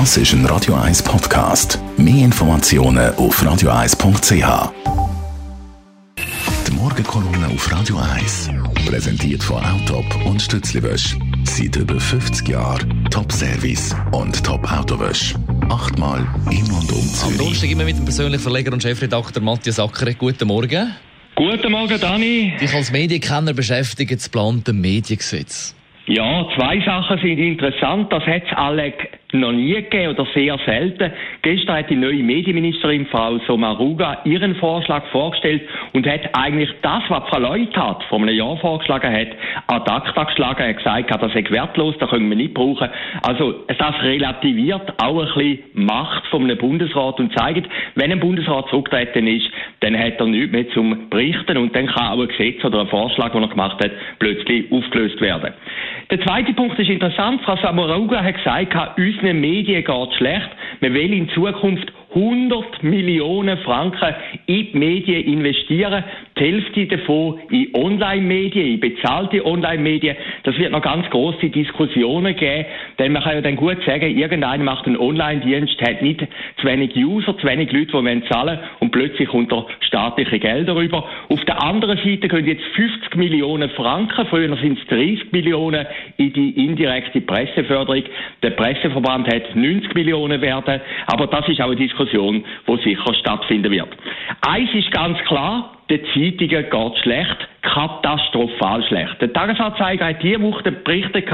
Das ist ein Radio 1 Podcast. Mehr Informationen auf radio1.ch. Die Morgenkolumne auf Radio 1 präsentiert von Autop und Stützliwösch. Seit über 50 Jahren Top-Service und Top-Autowösch. Achtmal in und um Am Zürich. Donnerstag immer mit dem persönlichen Verleger und Chefredakteur Matthias Ackeret. Guten Morgen. Guten Morgen, Dani. Dich als Medienkenner beschäftigt das geplante Mediengesetz. Ja, zwei Sachen sind interessant. Das hat es alle noch nie gegeben oder sehr selten. Gestern hat die neue Medienministerin Frau Somaruga ihren Vorschlag vorgestellt und hat eigentlich das, was Frau Leuthard vor einem Jahr vorgeschlagen hat, ad acta geschlagen. Er hat gesagt, das sei wertlos, das können wir nicht brauchen. Also das relativiert auch ein bisschen Macht von einem Bundesrat und zeigt, wenn ein Bundesrat zurückgetreten ist, dann hat er nichts mehr zum Berichten und dann kann auch ein Gesetz oder ein Vorschlag, den er gemacht hat, plötzlich aufgelöst werden. Der zweite Punkt ist interessant. Frau Samaruga hat gesagt, unseren Medien geht schlecht. Man will in Zukunft 100 Millionen Franken in die Medien investieren. Die Hälfte davon in Online-Medien, in bezahlte Online-Medien. Das wird noch ganz große Diskussionen geben, denn man kann ja dann gut sagen, irgendeiner macht einen Online-Dienst, hat nicht zu wenig User, zu wenig Leute, die zahlen und plötzlich kommt er staatliche Gelder rüber. Auf der anderen Seite können jetzt 50 Millionen Franken, früher sind es 30 Millionen, in die indirekte Presseförderung. Der Presseverband hat 90 Millionen werden, aber das ist auch eine Diskussion, die sicher stattfinden wird. Eins ist ganz klar, den Zeitungen geht schlecht, katastrophal schlecht. Der Tagesanzeiger hat diese Woche berichtet,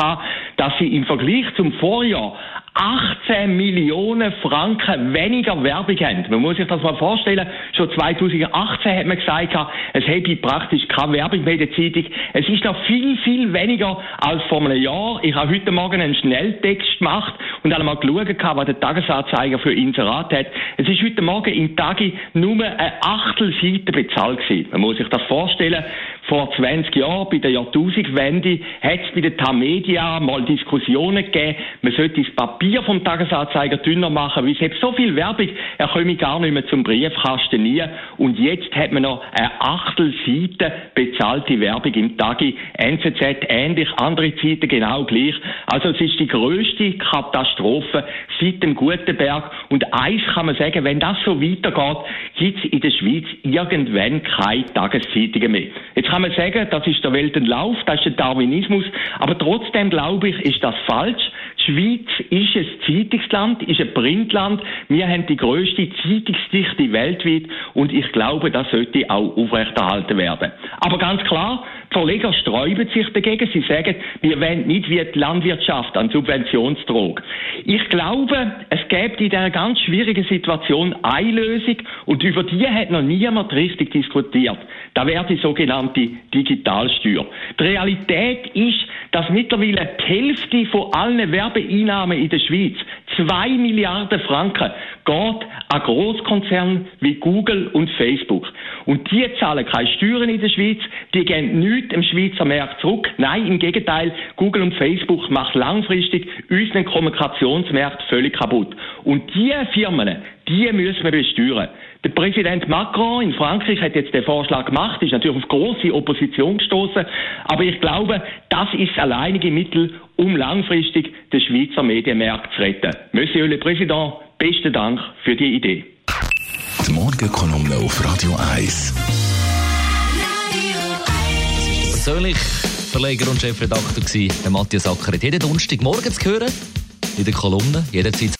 dass sie im Vergleich zum Vorjahr 18 Millionen Franken weniger Werbung haben. Man muss sich das mal vorstellen. Schon 2018 hat man gesagt, es hätte praktisch keine Werbung mehr in der Zeitung. Es ist noch viel, viel weniger als vor einem Jahr. Ich habe heute Morgen einen Schnelltext gemacht und einmal geschaut, was der Tagesanzeiger für Inserat hat. Es ist heute Morgen im Tagi nur eine Achtelseite bezahlt gewesen. Man muss sich das vorstellen. Vor 20 Jahren, bei der Jahrtausendwende, hat es bei der Tamedia mal Diskussionen gegeben, man sollte das Papier vom Tagesanzeiger dünner machen, weil es hat so viel Werbung, er komme gar nicht mehr zum Briefkasten nie. Und jetzt hat man noch eine Achtelseite bezahlte Werbung im Tagi. NZZ ähnlich, andere Zeiten genau gleich. Also es ist die größte Katastrophe seit dem Gutenberg. Und eins kann man sagen, wenn das so weitergeht, gibt es in der Schweiz irgendwann keine Tageszeitungen mehr. Jetzt kann man sagen, das ist der Weltenlauf, das ist der Darwinismus, aber trotzdem glaube ich, ist das falsch. Die Schweiz ist ein Zeitungsland, ist ein Printland. Wir haben die grösste Zeitungsdichte weltweit und ich glaube, das sollte auch aufrechterhalten werden. Aber ganz klar, die Verleger sträuben sich dagegen. Sie sagen, wir wollen nicht wie die Landwirtschaft an Subventionsdruck. Ich glaube, es gibt in dieser ganz schwierigen Situation eine Lösung und über die hat noch niemand richtig diskutiert. Da wäre die sogenannte Digitalsteuer. Die Realität ist, dass mittlerweile die Hälfte von allen Werbeeinnahmen in der Schweiz, zwei Milliarden Franken, geht an Großkonzerne wie Google und Facebook. Und die zahlen keine Steuern in der Schweiz, die gehen nichts im Schweizer Markt zurück. Nein, im Gegenteil, Google und Facebook macht langfristig unseren Kommunikationsmarkt völlig kaputt. Und diese Firmen, die müssen wir besteuern. Der Präsident Macron in Frankreich hat jetzt den Vorschlag gemacht, ist natürlich auf große Opposition gestoßen, aber ich glaube, das ist das alleinige Mittel, um langfristig den Schweizer Medienmarkt zu retten. Monsieur le Président, besten Dank für die Idee. Die Morgenkolumne auf Radio 1. Persönlich Verleger und Chefredakteur gewesen, der Matthias Ackeret. Jeden Donnerstag morgen zu hören, in der Kolumne, jederzeit.